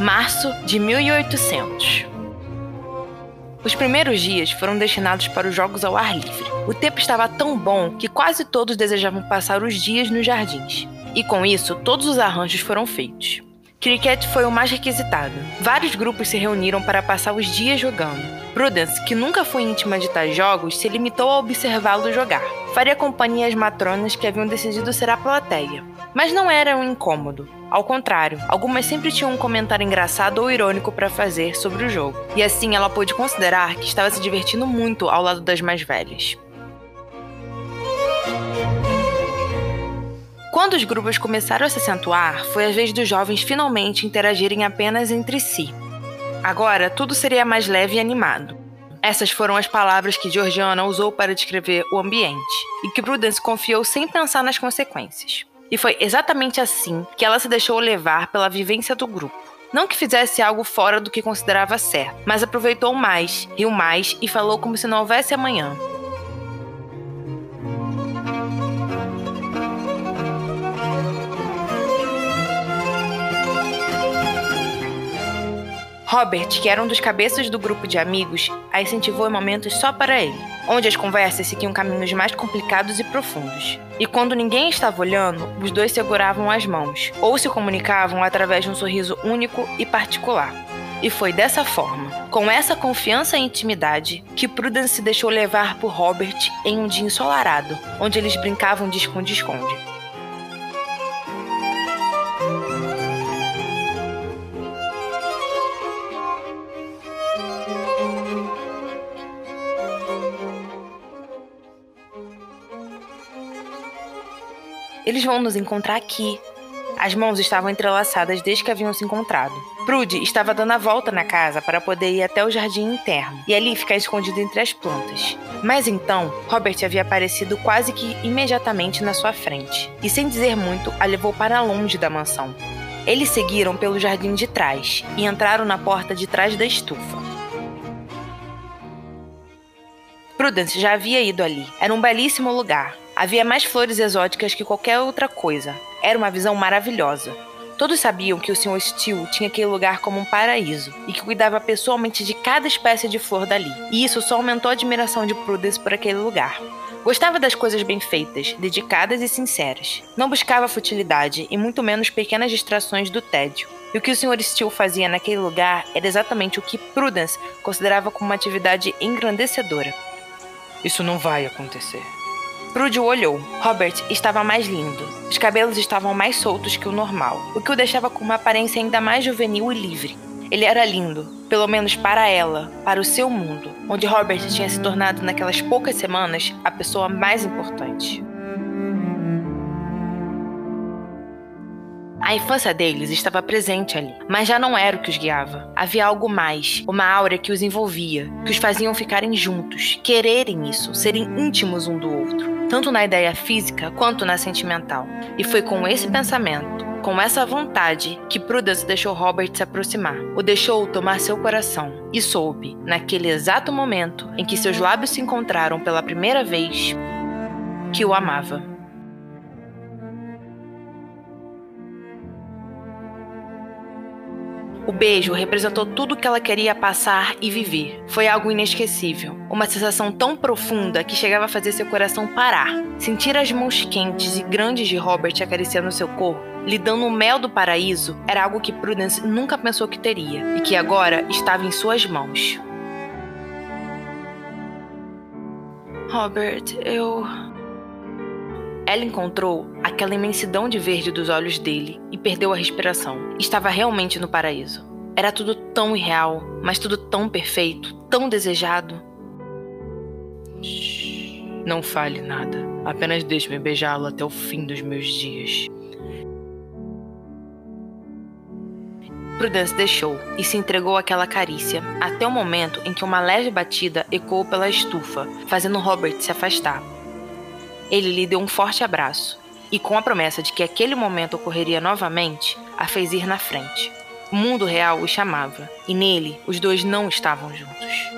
Março de 1800. Os primeiros dias foram destinados para os jogos ao ar livre. O tempo estava tão bom que quase todos desejavam passar os dias nos jardins. E com isso, todos os arranjos foram feitos. Cricket foi o mais requisitado. Vários grupos se reuniram para passar os dias jogando. Prudence, que nunca foi íntima de tais jogos, se limitou a observá-lo jogar. Faria companhia às matronas que haviam decidido ser a plateia. Mas não era um incômodo. Ao contrário, algumas sempre tinham um comentário engraçado ou irônico para fazer sobre o jogo. E assim ela pôde considerar que estava se divertindo muito ao lado das mais velhas. Quando os grupos começaram a se acentuar, foi a vez dos jovens finalmente interagirem apenas entre si. Agora, tudo seria mais leve e animado. Essas foram as palavras que Georgiana usou para descrever o ambiente, e que Prudence confiou sem pensar nas consequências. E foi exatamente assim que ela se deixou levar pela vivência do grupo. Não que fizesse algo fora do que considerava certo, mas aproveitou mais, riu mais e falou como se não houvesse amanhã. Robert, que era um dos cabeças do grupo de amigos, a incentivou em momentos só para ele, onde as conversas seguiam caminhos mais complicados e profundos. E quando ninguém estava olhando, os dois seguravam as mãos, ou se comunicavam através de um sorriso único e particular. E foi dessa forma, com essa confiança e intimidade, que Prudence se deixou levar por Robert em um dia ensolarado, onde eles brincavam de esconde-esconde. Eles vão nos encontrar aqui. As mãos estavam entrelaçadas desde que haviam se encontrado. Prude estava dando a volta na casa para poder ir até o jardim interno e ali ficar escondido entre as plantas. Mas então, Robert havia aparecido quase que imediatamente na sua frente e, sem dizer muito, a levou para longe da mansão. Eles seguiram pelo jardim de trás e entraram na porta de trás da estufa. Prudence já havia ido ali. Era um belíssimo lugar, Havia mais flores exóticas que qualquer outra coisa. Era uma visão maravilhosa. Todos sabiam que o Sr. Steele tinha aquele lugar como um paraíso e que cuidava pessoalmente de cada espécie de flor dali. E isso só aumentou a admiração de Prudence por aquele lugar. Gostava das coisas bem feitas, dedicadas e sinceras. Não buscava futilidade e muito menos pequenas distrações do tédio. E o que o Sr. Steele fazia naquele lugar era exatamente o que Prudence considerava como uma atividade engrandecedora. Isso não vai acontecer. Prude olhou. Robert estava mais lindo. Os cabelos estavam mais soltos que o normal, o que o deixava com uma aparência ainda mais juvenil e livre. Ele era lindo, pelo menos para ela, para o seu mundo, onde Robert tinha se tornado naquelas poucas semanas a pessoa mais importante. A infância deles estava presente ali, mas já não era o que os guiava. Havia algo mais, uma aura que os envolvia, que os faziam ficarem juntos, quererem isso, serem íntimos um do outro, tanto na ideia física quanto na sentimental. E foi com esse pensamento, com essa vontade, que Prudence deixou Robert se aproximar, o deixou tomar seu coração e soube, naquele exato momento em que seus lábios se encontraram pela primeira vez, que o amava. O beijo representou tudo o que ela queria passar e viver. Foi algo inesquecível. Uma sensação tão profunda que chegava a fazer seu coração parar. Sentir as mãos quentes e grandes de Robert acariciando seu corpo, lhe dando o mel do paraíso, era algo que Prudence nunca pensou que teria e que agora estava em suas mãos. Robert, eu. Ela encontrou aquela imensidão de verde dos olhos dele e perdeu a respiração. Estava realmente no paraíso. Era tudo tão irreal, mas tudo tão perfeito, tão desejado. Não fale nada. Apenas deixe-me beijá-lo até o fim dos meus dias. Prudence deixou e se entregou àquela carícia, até o momento em que uma leve batida ecoou pela estufa, fazendo Robert se afastar. Ele lhe deu um forte abraço e, com a promessa de que aquele momento ocorreria novamente, a fez ir na frente. O mundo real o chamava e nele os dois não estavam juntos.